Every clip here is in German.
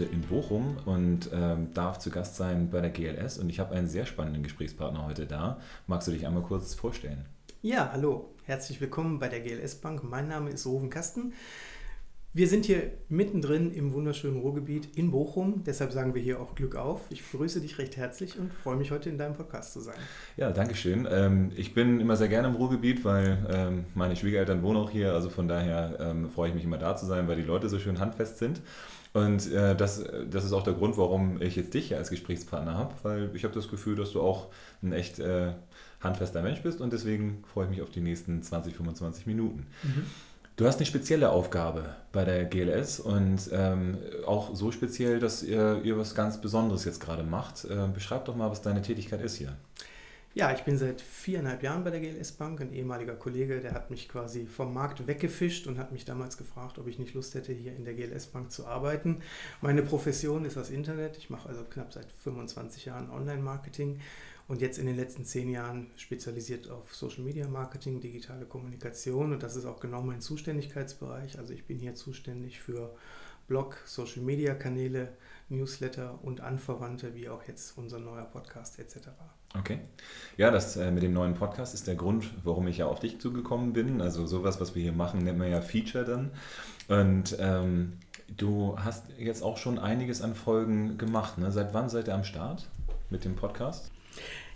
heute in Bochum und ähm, darf zu Gast sein bei der GLS und ich habe einen sehr spannenden Gesprächspartner heute da. Magst du dich einmal kurz vorstellen? Ja, hallo, herzlich willkommen bei der GLS Bank. Mein Name ist Ruven Kasten. Wir sind hier mittendrin im wunderschönen Ruhrgebiet in Bochum. Deshalb sagen wir hier auch Glück auf. Ich begrüße dich recht herzlich und freue mich heute in deinem Podcast zu sein. Ja, danke schön. Ähm, ich bin immer sehr gerne im Ruhrgebiet, weil ähm, meine Schwiegereltern wohnen auch hier. Also von daher ähm, freue ich mich immer da zu sein, weil die Leute so schön handfest sind. Und äh, das, das ist auch der Grund, warum ich jetzt dich hier als Gesprächspartner habe, weil ich habe das Gefühl, dass du auch ein echt äh, handfester Mensch bist und deswegen freue ich mich auf die nächsten 20, 25 Minuten. Mhm. Du hast eine spezielle Aufgabe bei der GLS und ähm, auch so speziell, dass ihr, ihr was ganz Besonderes jetzt gerade macht. Äh, beschreib doch mal, was deine Tätigkeit ist hier. Ja, ich bin seit viereinhalb Jahren bei der GLS Bank. Ein ehemaliger Kollege, der hat mich quasi vom Markt weggefischt und hat mich damals gefragt, ob ich nicht Lust hätte, hier in der GLS Bank zu arbeiten. Meine Profession ist das Internet. Ich mache also knapp seit 25 Jahren Online-Marketing und jetzt in den letzten zehn Jahren spezialisiert auf Social Media Marketing, digitale Kommunikation und das ist auch genau mein Zuständigkeitsbereich. Also ich bin hier zuständig für Blog, Social Media Kanäle, Newsletter und Anverwandte, wie auch jetzt unser neuer Podcast etc. Okay. Ja, das äh, mit dem neuen Podcast ist der Grund, warum ich ja auf dich zugekommen bin. Also sowas, was wir hier machen, nennt man ja Feature dann. Und ähm, du hast jetzt auch schon einiges an Folgen gemacht. Ne? Seit wann seid ihr am Start mit dem Podcast?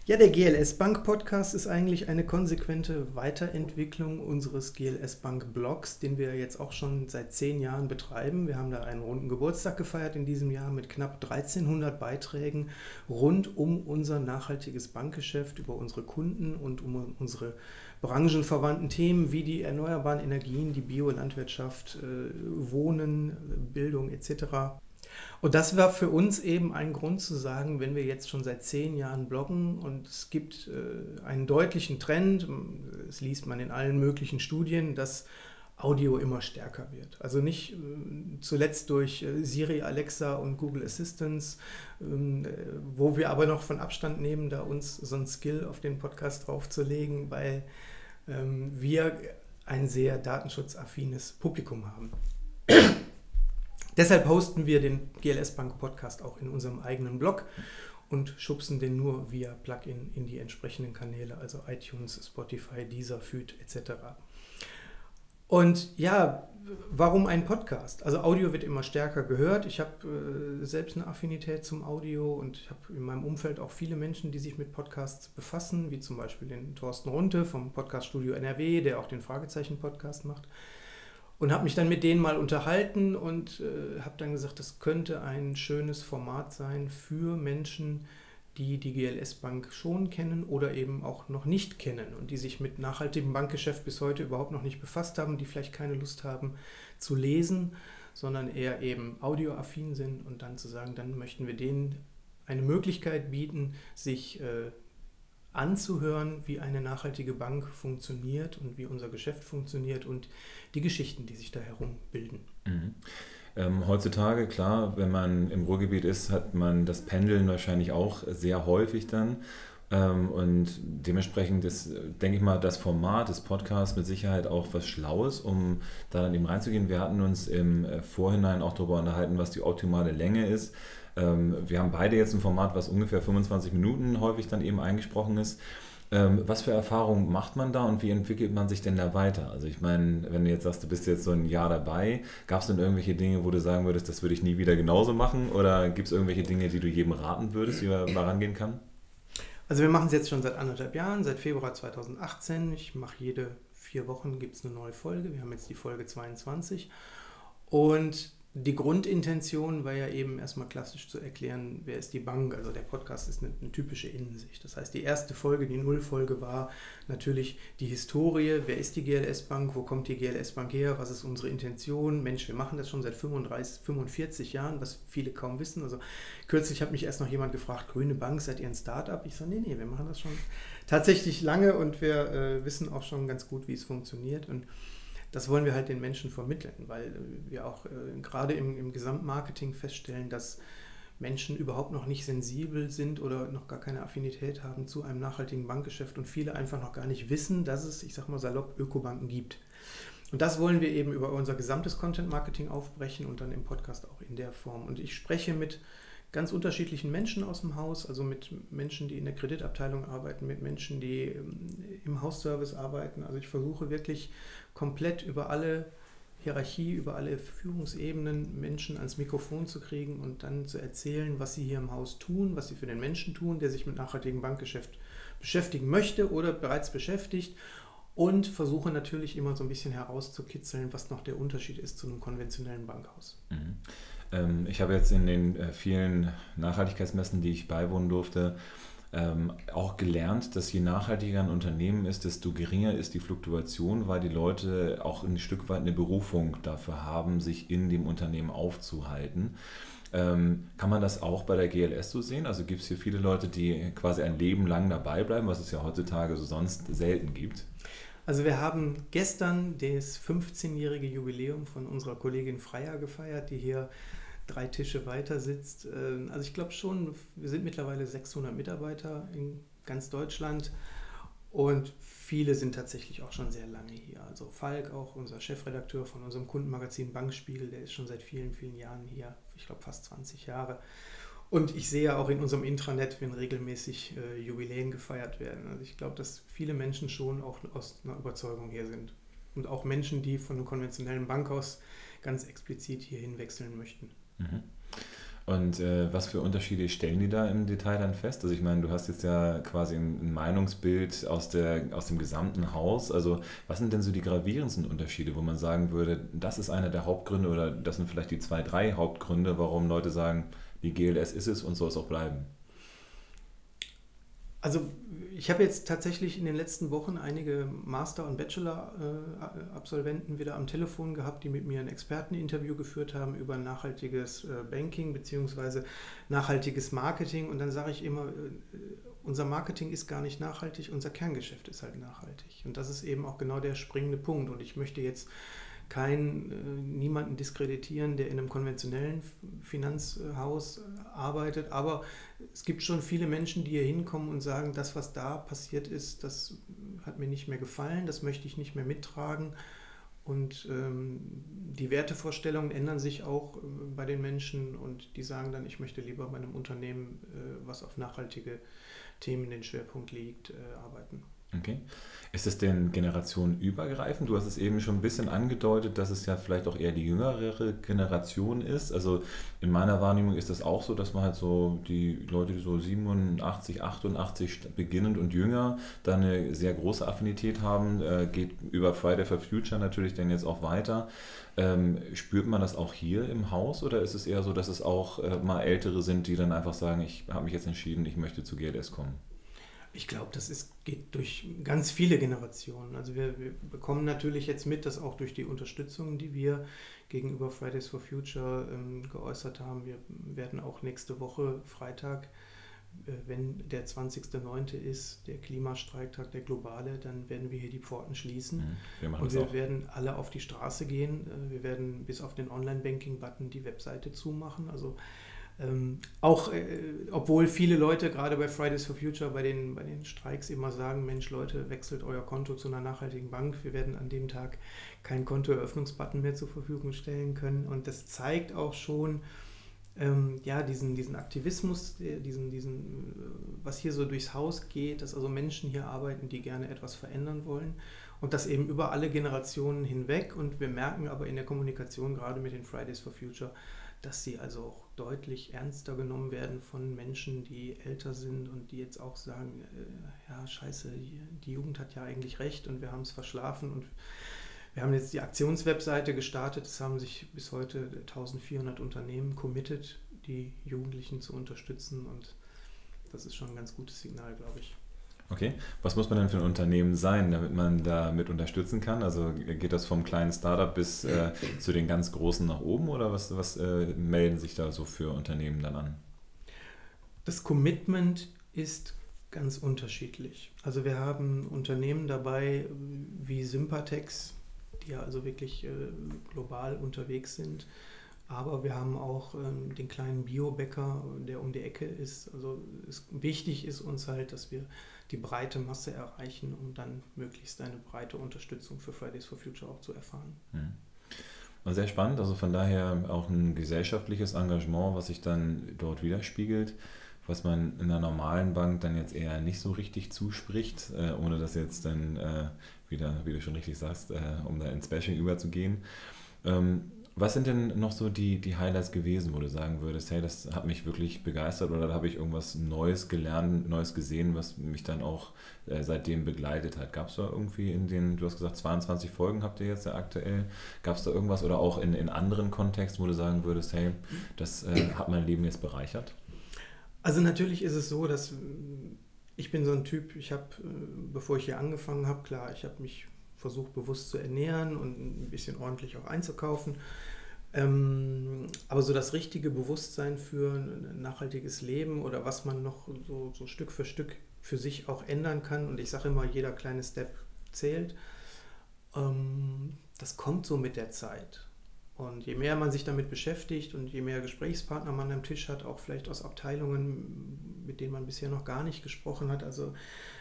Ja, der GLS Bank Podcast ist eigentlich eine konsequente Weiterentwicklung unseres GLS Bank Blogs, den wir jetzt auch schon seit zehn Jahren betreiben. Wir haben da einen runden Geburtstag gefeiert in diesem Jahr mit knapp 1300 Beiträgen rund um unser nachhaltiges Bankgeschäft, über unsere Kunden und um unsere branchenverwandten Themen wie die erneuerbaren Energien, die Biolandwirtschaft, äh, Wohnen, Bildung etc. Und das war für uns eben ein Grund zu sagen, wenn wir jetzt schon seit zehn Jahren bloggen und es gibt äh, einen deutlichen Trend, das liest man in allen möglichen Studien, dass Audio immer stärker wird. Also nicht äh, zuletzt durch äh, Siri, Alexa und Google Assistance, ähm, wo wir aber noch von Abstand nehmen, da uns so ein Skill auf den Podcast draufzulegen, weil ähm, wir ein sehr datenschutzaffines Publikum haben. Deshalb hosten wir den GLS Bank Podcast auch in unserem eigenen Blog und schubsen den nur via Plugin in die entsprechenden Kanäle, also iTunes, Spotify, Deezer, Feed etc. Und ja, warum ein Podcast? Also Audio wird immer stärker gehört. Ich habe äh, selbst eine Affinität zum Audio und ich habe in meinem Umfeld auch viele Menschen, die sich mit Podcasts befassen, wie zum Beispiel den Thorsten Runte vom Podcast Studio NRW, der auch den Fragezeichen-Podcast macht und habe mich dann mit denen mal unterhalten und äh, habe dann gesagt, das könnte ein schönes Format sein für Menschen, die die GLS Bank schon kennen oder eben auch noch nicht kennen und die sich mit nachhaltigem Bankgeschäft bis heute überhaupt noch nicht befasst haben, die vielleicht keine Lust haben zu lesen, sondern eher eben audioaffin sind und dann zu sagen, dann möchten wir denen eine Möglichkeit bieten, sich äh, anzuhören, wie eine nachhaltige Bank funktioniert und wie unser Geschäft funktioniert und die Geschichten, die sich da herum bilden. Mhm. Ähm, heutzutage, klar, wenn man im Ruhrgebiet ist, hat man das Pendeln wahrscheinlich auch sehr häufig dann. Ähm, und dementsprechend ist, denke ich mal, das Format des Podcasts mit Sicherheit auch was Schlaues, um da dann eben reinzugehen. Wir hatten uns im äh, Vorhinein auch darüber unterhalten, was die optimale Länge ist. Ähm, wir haben beide jetzt ein Format, was ungefähr 25 Minuten häufig dann eben eingesprochen ist. Ähm, was für Erfahrungen macht man da und wie entwickelt man sich denn da weiter? Also ich meine, wenn du jetzt sagst, du bist jetzt so ein Jahr dabei, gab es denn irgendwelche Dinge, wo du sagen würdest, das würde ich nie wieder genauso machen? Oder gibt es irgendwelche Dinge, die du jedem raten würdest, wie man mal rangehen kann? Also wir machen es jetzt schon seit anderthalb Jahren, seit Februar 2018. Ich mache jede vier Wochen gibt es eine neue Folge. Wir haben jetzt die Folge 22. Und die Grundintention war ja eben erstmal klassisch zu erklären, wer ist die Bank. Also der Podcast ist eine, eine, typische Innensicht. Das heißt, die erste Folge, die Nullfolge war natürlich die Historie. Wer ist die GLS Bank? Wo kommt die GLS Bank her? Was ist unsere Intention? Mensch, wir machen das schon seit 35, 45 Jahren, was viele kaum wissen. Also kürzlich hat mich erst noch jemand gefragt, Grüne Bank, seid ihr ein Startup? Ich sage, nee, nee, wir machen das schon tatsächlich lange und wir äh, wissen auch schon ganz gut, wie es funktioniert. Und das wollen wir halt den Menschen vermitteln, weil wir auch äh, gerade im, im Gesamtmarketing feststellen, dass Menschen überhaupt noch nicht sensibel sind oder noch gar keine Affinität haben zu einem nachhaltigen Bankgeschäft und viele einfach noch gar nicht wissen, dass es, ich sag mal salopp, Ökobanken gibt. Und das wollen wir eben über unser gesamtes Content-Marketing aufbrechen und dann im Podcast auch in der Form. Und ich spreche mit ganz unterschiedlichen Menschen aus dem Haus, also mit Menschen, die in der Kreditabteilung arbeiten, mit Menschen, die ähm, im Hausservice arbeiten. Also ich versuche wirklich komplett über alle Hierarchie, über alle Führungsebenen Menschen ans Mikrofon zu kriegen und dann zu erzählen, was sie hier im Haus tun, was sie für den Menschen tun, der sich mit nachhaltigem Bankgeschäft beschäftigen möchte oder bereits beschäftigt und versuche natürlich immer so ein bisschen herauszukitzeln, was noch der Unterschied ist zu einem konventionellen Bankhaus. Mhm. Ähm, ich habe jetzt in den äh, vielen Nachhaltigkeitsmessen, die ich beiwohnen durfte, ähm, auch gelernt, dass je nachhaltiger ein Unternehmen ist, desto geringer ist die Fluktuation, weil die Leute auch ein Stück weit eine Berufung dafür haben, sich in dem Unternehmen aufzuhalten. Ähm, kann man das auch bei der GLS so sehen? Also gibt es hier viele Leute, die quasi ein Leben lang dabei bleiben, was es ja heutzutage so sonst selten gibt? Also wir haben gestern das 15-jährige Jubiläum von unserer Kollegin Freier gefeiert, die hier drei Tische weiter sitzt. Ähm, also ich glaube schon, wir sind mittlerweile 600 Mitarbeiter in ganz Deutschland und viele sind tatsächlich auch schon sehr lange hier. Also Falk, auch unser Chefredakteur von unserem Kundenmagazin Bankspiegel, der ist schon seit vielen, vielen Jahren hier, ich glaube fast 20 Jahre. Und ich sehe auch in unserem Intranet, wenn regelmäßig äh, Jubiläen gefeiert werden. Also ich glaube, dass viele Menschen schon auch aus einer Überzeugung hier sind. Und auch Menschen, die von einem konventionellen Bankhaus ganz explizit hierhin wechseln möchten. Mhm. Und äh, was für Unterschiede stellen die da im Detail dann fest? Also ich meine, du hast jetzt ja quasi ein, ein, Meinungsbild aus, der, aus dem gesamten Haus. Also was sind denn so die gravierendsten Unterschiede, wo man sagen würde, das ist einer der Hauptgründe oder das sind vielleicht die zwei, drei Hauptgründe, warum Leute sagen, die GLS ist es und soll es auch bleiben? Also ich habe jetzt tatsächlich in den letzten Wochen einige Master- und Bachelor-Absolventen wieder am Telefon gehabt, die mit mir ein Experteninterview geführt haben über nachhaltiges äh, Banking bzw. nachhaltiges Marketing. Und dann sage ich immer, äh, unser Marketing ist gar nicht nachhaltig, unser Kerngeschäft ist halt nachhaltig. Und das ist eben auch genau der springende Punkt. Und ich möchte jetzt kein, äh, niemanden diskreditieren, der in einem konventionellen Finanzhaus arbeitet. Aber es gibt schon viele Menschen, die hier hinkommen und sagen, das, was da passiert ist, das hat mir nicht mehr gefallen, das möchte ich nicht mehr mittragen. Und ähm, die Wertevorstellungen ändern sich auch äh, bei den Menschen und die sagen dann, ich möchte lieber bei einem Unternehmen, äh, was auf nachhaltige Themen den Schwerpunkt legt, äh, arbeiten. Okay. Ist es denn generationenübergreifend? Du hast es eben schon ein bisschen angedeutet, dass es ja vielleicht auch eher die jüngere Generation ist. Also in meiner Wahrnehmung ist das auch so, dass man halt so die Leute, die so 87, 88 beginnend und jünger, da eine sehr große Affinität haben. Äh, geht über Friday for Future natürlich dann jetzt auch weiter. Ähm, spürt man das auch hier im Haus oder ist es eher so, dass es auch äh, mal Ältere sind, die dann einfach sagen, ich habe mich jetzt entschieden, ich möchte zu GLS kommen? Ich glaube, das ist, geht durch ganz viele Generationen. Also wir, wir, bekommen natürlich jetzt mit, dass auch durch die Unterstützung, die wir gegenüber Fridays for Future ähm, geäußert haben, wir werden auch nächste Woche Freitag, äh, wenn der 20.09. ist, der Klimastreiktag, der globale, dann werden wir hier die Pforten schließen. Mhm, wir und wir auch. werden alle auf die Straße gehen. Äh, wir werden bis auf den Online-Banking-Button die Webseite zumachen. Also ähm, auch, äh, obwohl viele Leute gerade bei Fridays for Future, bei den, bei den Streiks immer sagen, Mensch Leute, wechselt euer Konto zu einer nachhaltigen Bank. Wir werden an dem Tag keinen Kontoeröffnungsbutton mehr zur Verfügung stellen können. Und das zeigt auch schon, ähm, ja, diesen, diesen Aktivismus, diesen, diesen, was hier so durchs Haus geht, dass also Menschen hier arbeiten, die gerne etwas verändern wollen. Und das eben über alle Generationen hinweg. Und wir merken aber in der Kommunikation gerade mit den Fridays for Future, dass sie also auch deutlich ernster genommen werden von Menschen, die älter sind und die jetzt auch sagen, äh, ja, scheiße, die, Jugend hat ja eigentlich recht und wir haben es verschlafen und wir haben jetzt die Aktionswebseite gestartet, es haben sich bis heute 1400 Unternehmen committed, die Jugendlichen zu unterstützen und das ist schon ein ganz gutes Signal, glaube ich. Okay, was muss man denn für ein Unternehmen sein, damit man damit unterstützen kann? Also geht das vom kleinen Startup bis äh, zu den ganz großen nach oben oder was, was äh, melden sich da so für Unternehmen dann an? Das Commitment ist ganz unterschiedlich. Also wir haben Unternehmen dabei wie Sympatex, die ja also wirklich äh, global unterwegs sind aber wir haben auch ähm, den kleinen Biobäcker, der um die Ecke ist. Also es, wichtig ist uns halt, dass wir die breite Masse erreichen, um dann möglichst eine breite Unterstützung für Fridays for Future auch zu erfahren. Mhm. Sehr spannend, also von daher auch ein gesellschaftliches Engagement, was sich dann dort widerspiegelt, was man in einer normalen Bank dann jetzt eher nicht so richtig zuspricht, äh, ohne das jetzt dann äh, wieder, wie du schon richtig sagst, äh, um da ins Bashing überzugehen. Ähm, was sind denn noch so die, die Highlights gewesen, wo du sagen würdest, hey, das hat mich wirklich begeistert oder da habe ich irgendwas Neues gelernt, Neues gesehen, was mich dann auch äh, seitdem begleitet hat? Gab es da irgendwie in den, du hast gesagt, 22 Folgen habt ihr jetzt ja aktuell, gab es da irgendwas oder auch in, in anderen Kontexten, wo du sagen würdest, hey, das äh, hat mein Leben jetzt bereichert? Also natürlich ist es so, dass ich bin so ein Typ, ich habe, äh, bevor ich hier angefangen habe, klar, ich habe mich versucht bewusst zu ernähren und ein bisschen ordentlich auch einzukaufen. Ähm, aber so das richtige Bewusstsein für ein nachhaltiges Leben oder was man noch so, so Stück für Stück für sich auch ändern kann, und ich sage immer, jeder kleine Step zählt, ähm, das kommt so mit der Zeit. Und je mehr man sich damit beschäftigt und je mehr Gesprächspartner man am Tisch hat, auch vielleicht aus Abteilungen, mit denen man bisher noch gar nicht gesprochen hat. Also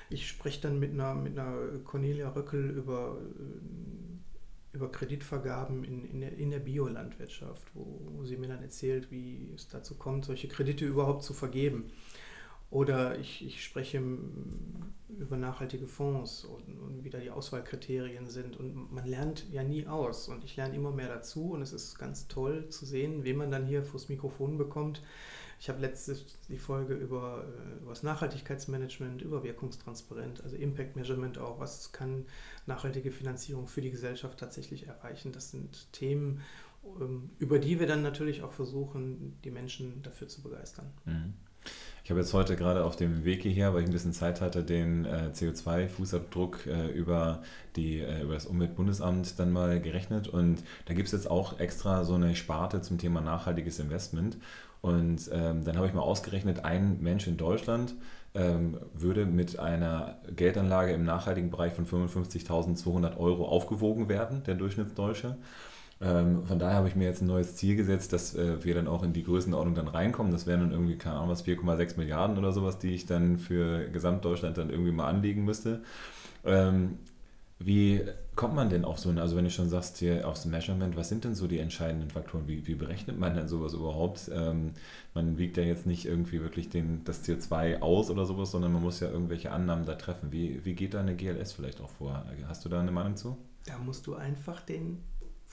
ich spreche dann mit einer, mit einer Cornelia Röckel über, äh, über Kreditvergaben in, in der, in der Biolandwirtschaft, wo, sie mir dann erzählt, wie es dazu kommt, solche Kredite überhaupt zu vergeben. Oder ich, ich spreche über nachhaltige Fonds und, und wie da die Auswahlkriterien sind. Und man lernt ja nie aus. Und ich lerne immer mehr dazu. Und es ist ganz toll zu sehen, wen man dann hier vors Mikrofon bekommt. Ich habe letztes die Folge über, äh, über das Nachhaltigkeitsmanagement, über Wirkungstransparent, also Impact Measurement auch. Was kann nachhaltige Finanzierung für die Gesellschaft tatsächlich erreichen? Das sind Themen, ähm, über die wir dann natürlich auch versuchen, die Menschen dafür zu begeistern. Mhm. Ich habe jetzt heute gerade auf dem Weg hierher, weil ich ein bisschen Zeit hatte, den äh, CO2-Fußabdruck äh, über, die, über das Umweltbundesamt dann mal gerechnet. Und da gibt es jetzt auch extra so eine Sparte zum Thema nachhaltiges Investment. Und ähm, dann habe ich mal ausgerechnet, ein Mensch in Deutschland ähm, würde mit einer Geldanlage im nachhaltigen Bereich von 55.200 Euro aufgewogen werden, der Durchschnittsdeutsche. Ähm, von daher habe ich mir jetzt ein neues Ziel gesetzt, dass äh, wir dann auch in die Größenordnung dann reinkommen. Das wären dann irgendwie, keine Ahnung, was 4,6 Milliarden oder sowas, die ich dann für Gesamtdeutschland dann irgendwie mal anlegen müsste. Ähm, wie kommt man denn auf so ein, also wenn du schon sagst hier aufs Measurement, was sind denn so die entscheidenden Faktoren? Wie, wie berechnet man denn sowas überhaupt? Ähm, man wiegt ja jetzt nicht irgendwie wirklich den, das CO2 aus oder sowas, sondern man muss ja irgendwelche Annahmen da treffen. Wie, wie geht da eine GLS vielleicht auch vor? Hast du da eine Meinung zu? Da musst du einfach den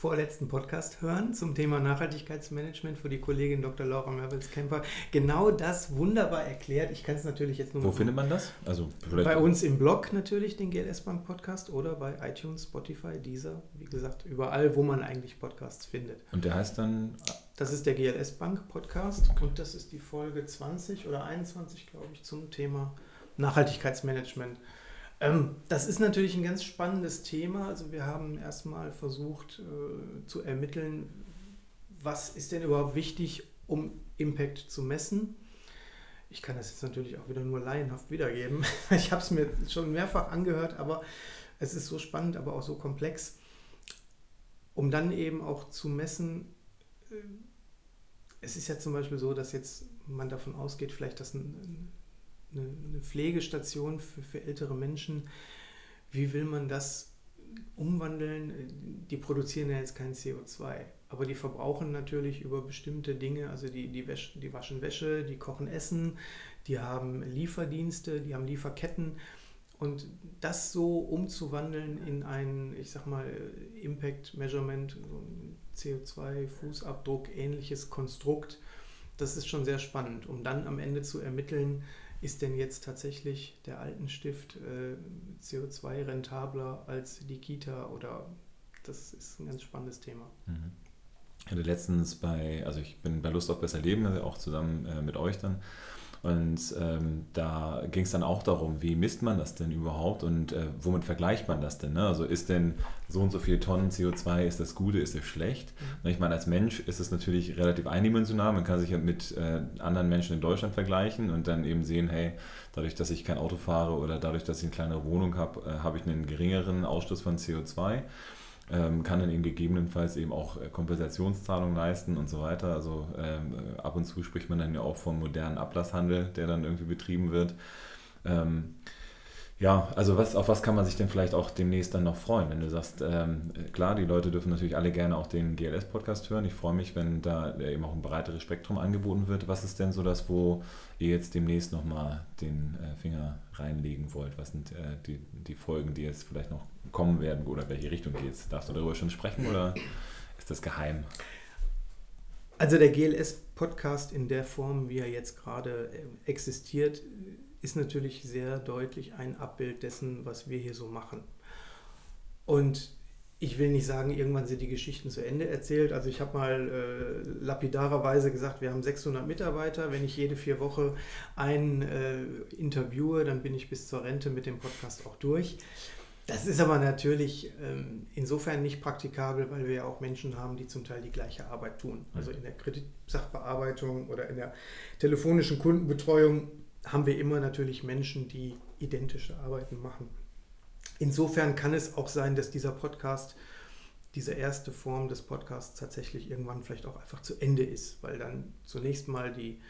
vorletzten Podcast hören zum Thema Nachhaltigkeitsmanagement, wo die Kollegin Dr. Laura Merwels-Kemper genau das wunderbar erklärt. Ich kann es natürlich jetzt nur. Wo findet man das? Also bei uns im Blog natürlich, den GLS Bank Podcast oder bei iTunes, Spotify, Deezer, wie gesagt, überall, wo man eigentlich Podcasts findet. Und der heißt dann? Das ist der GLS Bank Podcast okay. und das ist die Folge 20 oder 21, glaube ich, zum Thema Nachhaltigkeitsmanagement. Ähm, das ist natürlich ein ganz spannendes Thema. Also wir haben erstmal versucht äh, zu ermitteln, was ist denn überhaupt wichtig, um Impact zu messen. Ich kann das jetzt natürlich auch wieder nur laienhaft wiedergeben. Ich habe es mir schon mehrfach angehört, aber es ist so spannend, aber auch so komplex, um dann eben auch zu messen. Äh, es ist ja zum Beispiel so, dass jetzt man davon ausgeht, vielleicht, dass ein, eine, eine Pflegestation für, für ältere Menschen, wie will man das umwandeln? Die produzieren ja jetzt kein CO2, aber die verbrauchen natürlich über bestimmte Dinge, also die, die, Wäsche, die waschen Wäsche, die kochen Essen, die haben Lieferdienste, die haben Lieferketten. Und das so umzuwandeln in ein, ich sag mal, Impact Measurement, so ein CO2-Fußabdruck, ähnliches Konstrukt, das ist schon sehr spannend, um dann am Ende zu ermitteln, ist denn jetzt tatsächlich der Altenstift äh, CO2 rentabler als die Kita oder das ist ein ganz spannendes Thema. Mhm. Ich hatte letztens bei, also ich bin bei Lust auf besser Leben, also auch zusammen äh, mit euch dann und ähm, da ging es dann auch darum, wie misst man das denn überhaupt und äh, womit vergleicht man das denn? Ne? Also ist denn so und so viel Tonnen CO2, ist das Gute, ist das schlecht? Mhm. Ich meine, als Mensch ist es natürlich relativ eindimensional. Man kann sich ja mit äh, anderen Menschen in Deutschland vergleichen und dann eben sehen, hey, dadurch, dass ich kein Auto fahre oder dadurch, dass ich eine kleinere Wohnung habe, äh, habe ich einen geringeren Ausstoß von CO2 ähm, kann dann eben gegebenenfalls eben auch äh, Kompensationszahlungen leisten und so weiter. Also ähm, äh, ab und zu spricht man dann ja auch vom modernen Ablasshandel, der dann irgendwie betrieben wird. Ähm, Ja, also was, auf was kann man sich denn vielleicht auch demnächst dann noch freuen, wenn du sagst, ähm, klar, die Leute dürfen natürlich alle gerne auch den GLS-Podcast hören. Ich freue mich, wenn da eben auch ein breiteres Spektrum angeboten wird. Was ist denn so das, wo ihr jetzt demnächst nochmal den äh, Finger reinlegen wollt? Was sind äh, die, die Folgen, die jetzt vielleicht noch kommen werden oder welche Richtung geht es? Darfst du darüber schon sprechen oder ist das geheim? Also der GLS-Podcast in der Form, wie er jetzt gerade äh, existiert, ist natürlich sehr deutlich ein Abbild dessen, was wir hier so machen. Und ich will nicht sagen, irgendwann sind die Geschichten zu Ende erzählt. Also ich habe mal äh, lapidarerweise gesagt, wir haben 600 Mitarbeiter. Wenn ich jede vier Wochen einen äh, interviewe, dann bin ich bis zur Rente mit dem Podcast auch durch. Das ist aber natürlich ähm, insofern nicht praktikabel, weil wir ja auch Menschen haben, die zum Teil die gleiche Arbeit tun. Also in der Kreditsachbearbeitung oder in der telefonischen Kundenbetreuung haben wir immer natürlich Menschen, die identische Arbeiten machen. Insofern kann es auch sein, dass dieser Podcast, diese erste Form des Podcasts tatsächlich irgendwann vielleicht auch einfach zu Ende ist, weil dann zunächst mal die,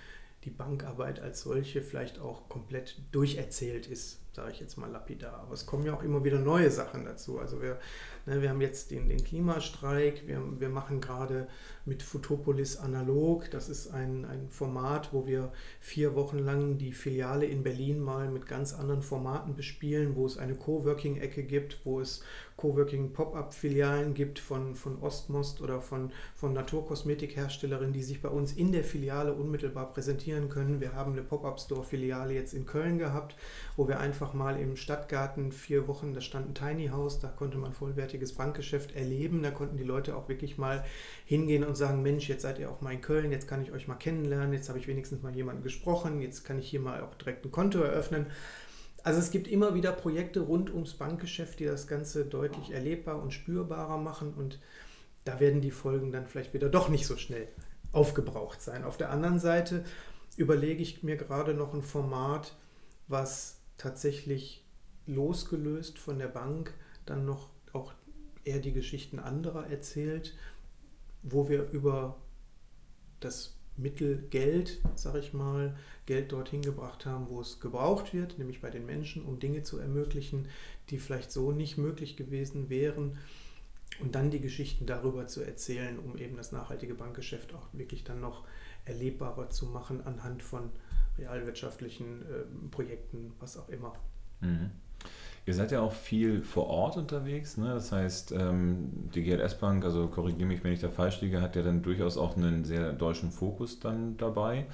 die Bankarbeit als solche vielleicht auch komplett durcherzählt ist, sage ich jetzt mal lapidar. Aber es kommen ja auch immer wieder neue Sachen dazu. Also wir, ne, wir haben jetzt den, den Klimastreik, wir, wir machen gerade mit Futopolis analog. Das ist ein, ein Format, wo wir vier Wochen lang die Filiale in Berlin mal mit ganz anderen Formaten bespielen, wo es eine Coworking-Ecke gibt, wo es Coworking-Pop-Up-Filialen gibt von, von Ostmost oder von, von Naturkosmetikherstellerinnen, die sich bei uns in der Filiale unmittelbar präsentieren können. Wir haben eine Pop-Up-Store-Filiale jetzt in Köln gehabt, wo wir einfach mal im Stadtgarten vier Wochen, da stand ein Tiny House, da konnte man vollwertiges Bankgeschäft erleben. Da konnten die Leute auch wirklich mal hingehen und sagen, Mensch, jetzt seid ihr auch mal in Köln, jetzt kann ich euch mal kennenlernen, jetzt habe ich wenigstens mal jemanden gesprochen, jetzt kann ich hier mal auch direkt ein Konto eröffnen. Also es gibt immer wieder Projekte rund ums Bankgeschäft, die das Ganze deutlich erlebbar und spürbarer machen und da werden die Folgen dann vielleicht wieder doch nicht so schnell aufgebraucht sein. Auf der anderen Seite überlege ich mir gerade noch ein Format, was tatsächlich losgelöst von der Bank dann noch auch eher die Geschichten anderer erzählt, wo wir über das Mittel Geld, sag ich mal, Geld dorthin gebracht haben, wo es gebraucht wird, nämlich bei den Menschen, um Dinge zu ermöglichen, die vielleicht so nicht möglich gewesen wären. Und dann die Geschichten darüber zu erzählen, um eben das nachhaltige Bankgeschäft auch wirklich dann noch erlebbarer zu machen anhand von realwirtschaftlichen äh, Projekten, was auch immer. Mhm. Ihr seid ja auch viel vor Ort unterwegs, ne? das heißt, ähm, die GLS Bank, also korrigiere mich, wenn ich da falsch liege, hat ja dann durchaus auch einen sehr deutschen Fokus dann dabei.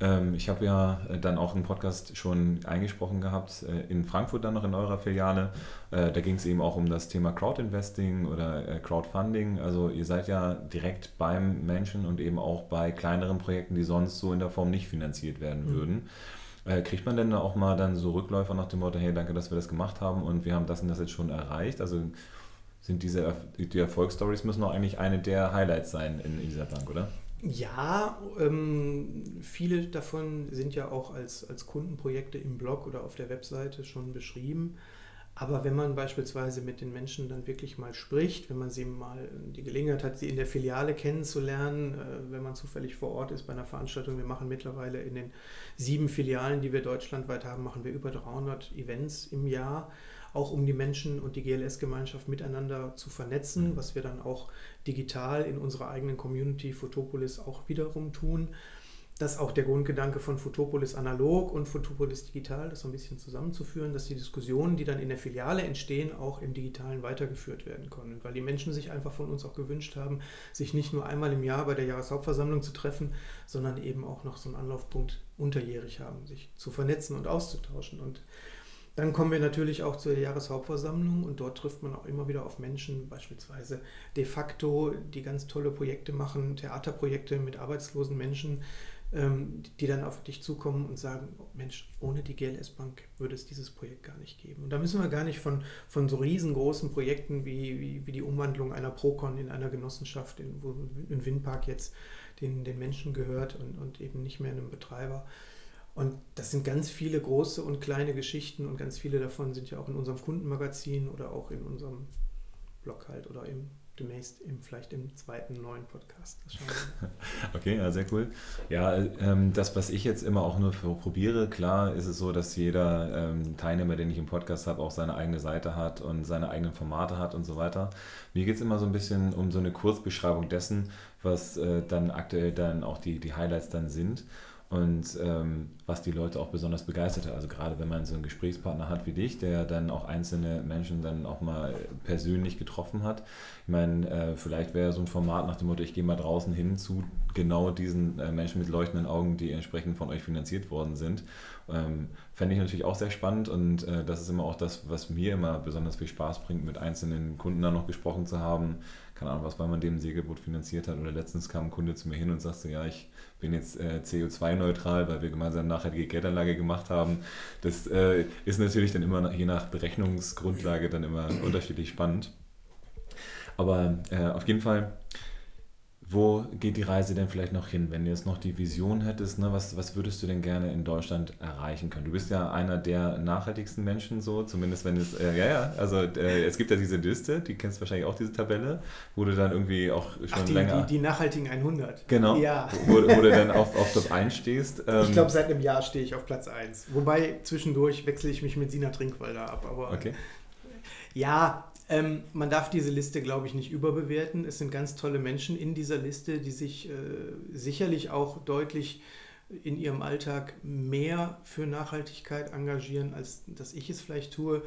Ähm, ich habe ja äh, dann auch einen Podcast schon eingesprochen gehabt, äh, in Frankfurt dann noch in eurer Filiale. Äh, da ging es eben auch um das Thema Crowdinvesting oder Crowdfunding. Also ihr seid ja direkt beim Menschen und eben auch bei kleineren Projekten, die sonst so in der Form nicht finanziert werden mhm. Würden. Kriegt man denn auch mal dann so Rückläufer nach dem Motto, hey, danke, dass wir das gemacht haben und wir haben das und das jetzt schon erreicht? Also sind diese die Erfolgsstories müssen auch eigentlich eine der Highlights sein in dieser Bank, oder? Ja, ähm, viele davon sind ja auch als, als Kundenprojekte im Blog oder auf der Webseite schon beschrieben. Aber wenn man beispielsweise mit den Menschen dann wirklich mal spricht, wenn man sie mal die Gelegenheit hat, sie in der Filiale kennenzulernen, äh, wenn man zufällig vor Ort ist bei einer Veranstaltung, wir machen mittlerweile in den sieben Filialen, die wir deutschlandweit haben, machen wir über 300 Events im Jahr auch um die Menschen und die GLS-Gemeinschaft miteinander zu vernetzen, mhm. was wir dann auch digital in unserer eigenen Community Photopolis auch wiederum tun. Das ist auch der Grundgedanke von Photopolis analog und Photopolis digital, das so ein bisschen zusammenzuführen, dass die Diskussionen, die dann in der Filiale entstehen, auch im Digitalen weitergeführt werden können. Weil die Menschen sich einfach von uns auch gewünscht haben, sich nicht nur einmal im Jahr bei der Jahreshauptversammlung zu treffen, sondern eben auch noch so einen Anlaufpunkt unterjährig haben, sich zu vernetzen und auszutauschen. Und dann kommen wir natürlich auch zur Jahreshauptversammlung und dort trifft man auch immer wieder auf Menschen, beispielsweise de facto, die ganz tolle Projekte machen, Theaterprojekte mit arbeitslosen Menschen, die dann auf dich zukommen und sagen, Mensch, ohne die GLS Bank würde es dieses Projekt gar nicht geben. Und da müssen wir gar nicht von, von so riesengroßen Projekten wie, wie, wie die Umwandlung einer Procon in einer Genossenschaft, in, wo ein Windpark jetzt den, den Menschen gehört und, und eben nicht mehr einem Betreiber, und das sind ganz viele große und kleine Geschichten und ganz viele davon sind ja auch in unserem Kundenmagazin oder auch in unserem Blog halt oder im demnächst im, vielleicht im zweiten neuen Podcast. okay, ja, sehr cool. Ja, ähm, das, was ich jetzt immer auch nur probiere, klar ist es so, dass jeder ähm, Teilnehmer, den ich im Podcast habe, auch seine eigene Seite hat und seine eigenen Formate hat und so weiter. Mir geht es immer so ein bisschen um so eine Kurzbeschreibung dessen, was äh, dann aktuell dann auch die, die Highlights dann sind und ähm, was die Leute auch besonders begeistert hat. Also gerade wenn man so einen Gesprächspartner hat wie dich, der dann auch einzelne Menschen dann auch mal persönlich getroffen hat. Ich meine, äh, vielleicht wäre so ein Format nach dem Motto, ich gehe mal draußen hin zu genau diesen äh, Menschen mit leuchtenden Augen, die entsprechend von euch finanziert worden sind. Ähm, Fände ich natürlich auch sehr spannend und äh, das ist immer auch das, was mir immer besonders viel Spaß bringt, mit einzelnen Kunden dann noch gesprochen zu haben. Keine Ahnung, was, weil man dem Segelboot finanziert hat. Oder letztens kam ein Kunde zu mir hin und sagte, ja, ich bin jetzt äh, CO2-neutral, weil wir gemeinsam nachhaltige Geldanlage gemacht haben. Das äh, ist natürlich dann immer je nach Berechnungsgrundlage dann immer unterschiedlich spannend. Aber äh, auf jeden Fall wo geht die Reise denn vielleicht noch hin, wenn du jetzt noch die Vision hättest? Ne, was, was würdest du denn gerne in Deutschland erreichen können? Du bist ja einer der nachhaltigsten Menschen, so zumindest wenn es, äh, ja, ja, also äh, es gibt ja diese Liste, die kennst wahrscheinlich auch diese Tabelle, wo du dann irgendwie auch schon Ach, die, länger. Die, die nachhaltigen 100. Genau. Ja. Wo, wo du dann auf, auf Top 1 stehst. Ähm, ich glaube, seit einem Jahr stehe ich auf Platz 1. Wobei zwischendurch wechsle ich mich mit Sina Trinkwalder ab. Aber okay. Ja, ähm, man darf diese Liste, glaube ich, nicht überbewerten. Es sind ganz tolle Menschen in dieser Liste, die sich äh, sicherlich auch deutlich in ihrem Alltag mehr für Nachhaltigkeit engagieren, als dass ich es vielleicht tue.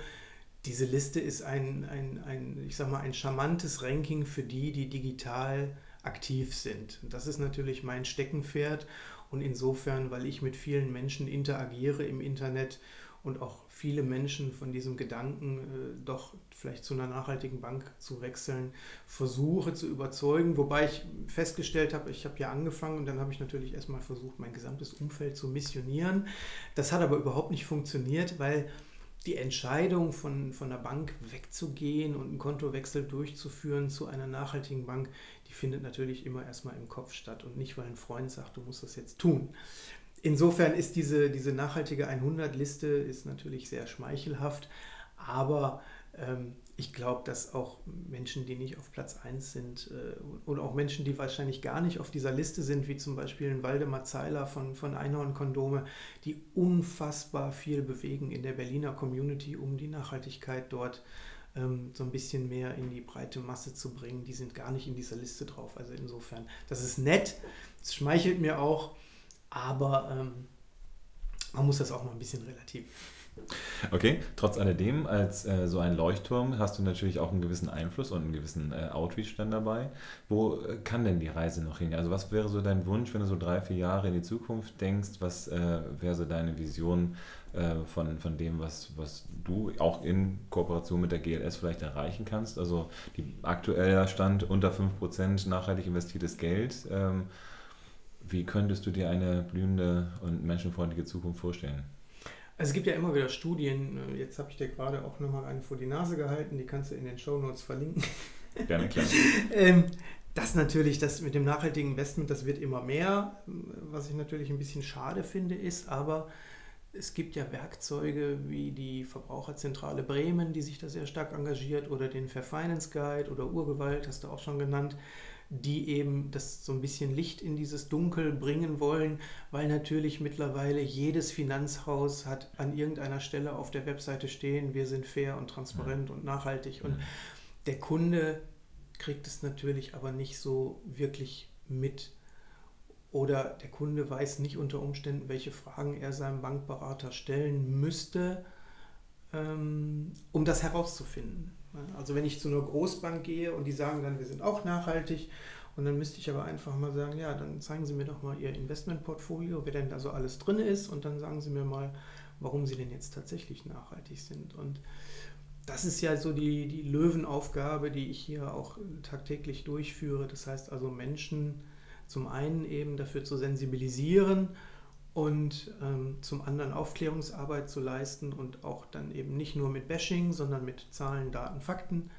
Diese Liste ist ein, ein, ein, ich sag mal, ein charmantes Ranking für die, die digital aktiv sind. Das ist natürlich mein Steckenpferd und insofern, weil ich mit vielen Menschen interagiere im Internet und auch viele Menschen von diesem Gedanken, äh, doch vielleicht zu einer nachhaltigen Bank zu wechseln, versuche zu überzeugen. Wobei ich festgestellt habe, ich habe ja angefangen und dann habe ich natürlich erstmal versucht, mein gesamtes Umfeld zu missionieren. Das hat aber überhaupt nicht funktioniert, weil die Entscheidung von, von der Bank wegzugehen und einen Kontowechsel durchzuführen zu einer nachhaltigen Bank, die findet natürlich immer erstmal im Kopf statt und nicht, weil ein Freund sagt, du musst das jetzt tun insofern ist diese, diese nachhaltige 100-Liste ist natürlich sehr schmeichelhaft, aber ähm, ich glaube, dass auch Menschen, die nicht auf Platz 1 sind äh, oder auch Menschen, die wahrscheinlich gar nicht auf dieser Liste sind, wie zum Beispiel ein Waldemar Zeiler von, von Einhorn Kondome, die unfassbar viel bewegen in der Berliner Community, um die Nachhaltigkeit dort ähm, so ein bisschen mehr in die breite Masse zu bringen. Die sind gar nicht in dieser Liste drauf. Also insofern, das ist nett. Es schmeichelt mir auch, aber ähm, man muss das auch mal ein bisschen relativ. Okay, trotz alledem, als äh, so ein Leuchtturm hast du natürlich auch einen gewissen Einfluss und einen gewissen äh, Outreach dann dabei. Wo äh, kann denn die Reise noch hin? Also was wäre so dein Wunsch, wenn du so drei, vier Jahre in die Zukunft denkst? Was äh, wäre so deine Vision äh, von, von dem, was, was du auch in Kooperation mit der GLS vielleicht erreichen kannst? Also die aktueller Stand unter 5% nachhaltig investiertes Geld. Ähm, wie könntest du dir eine blühende und menschenfreundliche Zukunft vorstellen? Also es gibt ja immer wieder Studien, jetzt habe ich dir gerade auch nochmal eine vor die Nase gehalten, die kannst du in den Show Notes verlinken. Gerne, klar. ähm, das natürlich, das mit dem nachhaltigen Investment, das wird immer mehr. Was ich natürlich ein bisschen schade finde, ist aber, es gibt ja Werkzeuge wie die Verbraucherzentrale Bremen, die sich da sehr stark engagiert, oder den Fair Finance Guide oder Urgewalt, hast du auch schon genannt die eben das so ein bisschen Licht in dieses Dunkel bringen wollen, weil natürlich mittlerweile jedes Finanzhaus hat an irgendeiner Stelle auf der Webseite stehen, wir sind fair und transparent ja. und nachhaltig. Und der Kunde kriegt es natürlich aber nicht so wirklich mit. Oder der Kunde weiß nicht unter Umständen, welche Fragen er seinem Bankberater stellen müsste, ähm, um das herauszufinden. Also wenn ich zu einer Großbank gehe und die sagen dann, wir sind auch nachhaltig und dann müsste ich aber einfach mal sagen, ja, dann zeigen Sie mir doch mal Ihr Investmentportfolio, wer denn da so alles drin ist und dann sagen Sie mir mal, warum Sie denn jetzt tatsächlich nachhaltig sind. Und das ist ja so die, die Löwenaufgabe, die ich hier auch tagtäglich durchführe. Das heißt also Menschen zum einen eben dafür zu sensibilisieren und ähm, zum anderen Aufklärungsarbeit zu leisten und auch dann eben nicht nur mit Bashing, sondern mit Zahlen, Daten, Fakten.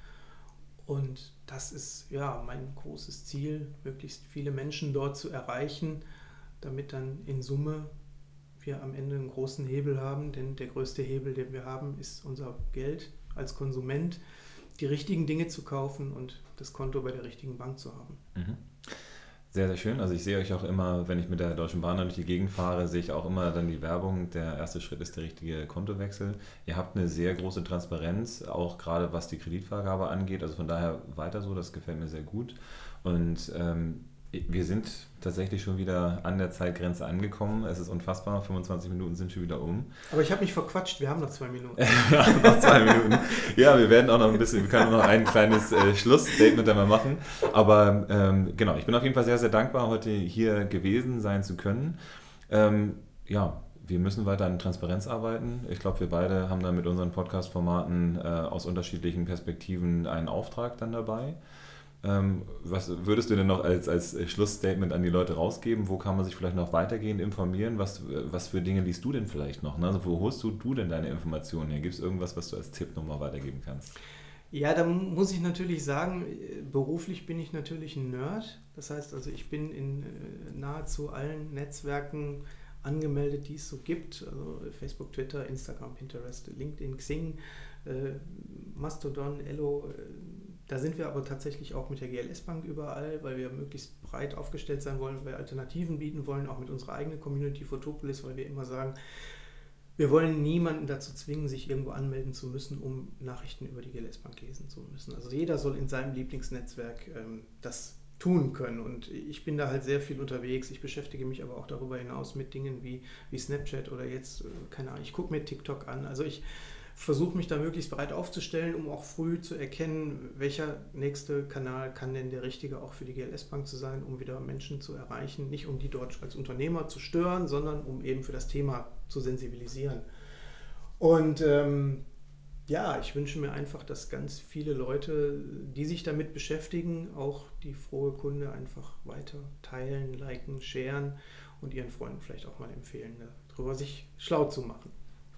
Und das ist ja mein großes Ziel, möglichst viele Menschen dort zu erreichen, damit dann in Summe wir am Ende einen großen Hebel haben, denn der größte Hebel, den wir haben, ist unser Geld als Konsument. die richtigen Dinge zu kaufen und das Konto bei der richtigen Bank zu haben. Mhm. Sehr, sehr schön. Also ich sehe euch auch immer, wenn ich mit der Deutschen Bahn durch die Gegend fahre, sehe ich auch immer dann die Werbung, der erste Schritt ist der richtige Kontowechsel. Ihr habt eine sehr große Transparenz, auch gerade was die Kreditvergabe angeht. Also von daher weiter so, das gefällt mir sehr gut. Und ähm, wir sind tatsächlich schon wieder an der Zeitgrenze angekommen. Es ist unfassbar, 25 Minuten sind schon wieder um. Aber ich habe mich verquatscht, wir haben noch zwei Minuten. ja, noch zwei Minuten. Ja, wir werden auch noch ein bisschen, wir können noch ein kleines äh, Schlussstatement einmal machen. Aber ähm, genau, ich bin auf jeden Fall sehr, sehr dankbar, heute hier gewesen sein zu können. Ähm, ja, wir müssen weiter an Transparenz arbeiten. Ich glaube, wir beide haben da mit unseren Podcast-Formaten äh, aus unterschiedlichen Perspektiven einen Auftrag dann dabei. Ähm, was würdest du denn noch als, als Schlussstatement an die Leute rausgeben? Wo kann man sich vielleicht noch weitergehend informieren? Was, was für Dinge liest du denn vielleicht noch? Ne? Also wo holst du, du denn deine Informationen her? Gibt es irgendwas, was du als Tipp nochmal weitergeben kannst? Ja, da muss ich natürlich sagen, beruflich bin ich natürlich ein Nerd. Das heißt also, ich bin in äh, nahezu allen Netzwerken angemeldet, die es so gibt. Also Facebook, Twitter, Instagram, Pinterest, LinkedIn, Xing, äh, Mastodon, Ello, äh, da sind wir aber tatsächlich auch mit der GLS Bank überall, weil wir möglichst breit aufgestellt sein wollen, weil wir Alternativen bieten wollen, auch mit unserer eigenen Community Photopolis, weil wir immer sagen, wir wollen niemanden dazu zwingen, sich irgendwo anmelden zu müssen, um Nachrichten über die GLS Bank lesen zu müssen. Also jeder soll in seinem Lieblingsnetzwerk ähm, das tun können. Und ich bin da halt sehr viel unterwegs. Ich beschäftige mich aber auch darüber hinaus mit Dingen wie, wie Snapchat oder jetzt, äh, keine Ahnung, ich gucke mir TikTok an. Also ich versuche mich da möglichst breit aufzustellen, um auch früh zu erkennen, welcher nächste Kanal kann denn der richtige auch für die GLS Bank zu sein, um wieder Menschen zu erreichen, nicht um die dort als Unternehmer zu stören, sondern um eben für das Thema zu sensibilisieren. Und ähm, ja, ich wünsche mir einfach, dass ganz viele Leute, die sich damit beschäftigen, auch die frohe Kunde einfach weiter teilen, liken, sharen und ihren Freunden vielleicht auch mal empfehlen, darüber sich schlau zu machen.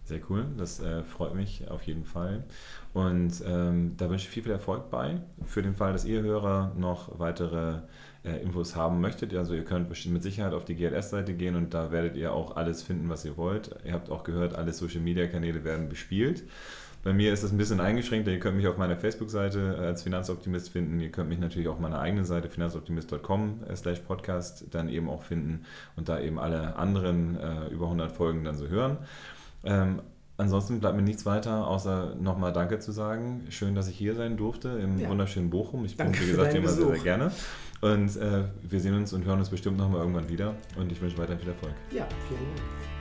Sehr cool, das äh, freut mich auf jeden Fall. Und ähm, da wünsche ich viel, viel Erfolg bei. Für den Fall, dass ihr Hörer noch weitere äh, Infos haben möchtet, also ihr könnt bestimmt mit Sicherheit auf die GLS-Seite gehen und da werdet ihr auch alles finden, was ihr wollt. Ihr habt auch gehört, alle Social-Media-Kanäle werden bespielt. Bei mir ist das ein bisschen eingeschränkt. Ihr könnt mich auf meiner Facebook-Seite als Finanzoptimist finden. Ihr könnt mich natürlich auf meiner eigenen Seite finanzoptimist.com slash podcast dann eben auch finden und da eben alle anderen äh, über 100 Folgen dann so hören. Ähm, ansonsten bleibt mir nichts weiter, außer nochmal Danke zu sagen. Schön, dass ich hier sein durfte im ja. wunderschönen Bochum. Ich bin, wie gesagt, immer sehr, sehr gerne. Und äh, wir sehen uns und hören uns bestimmt nochmal irgendwann wieder. Und ich wünsche weiterhin viel Erfolg. Ja, vielen Dank.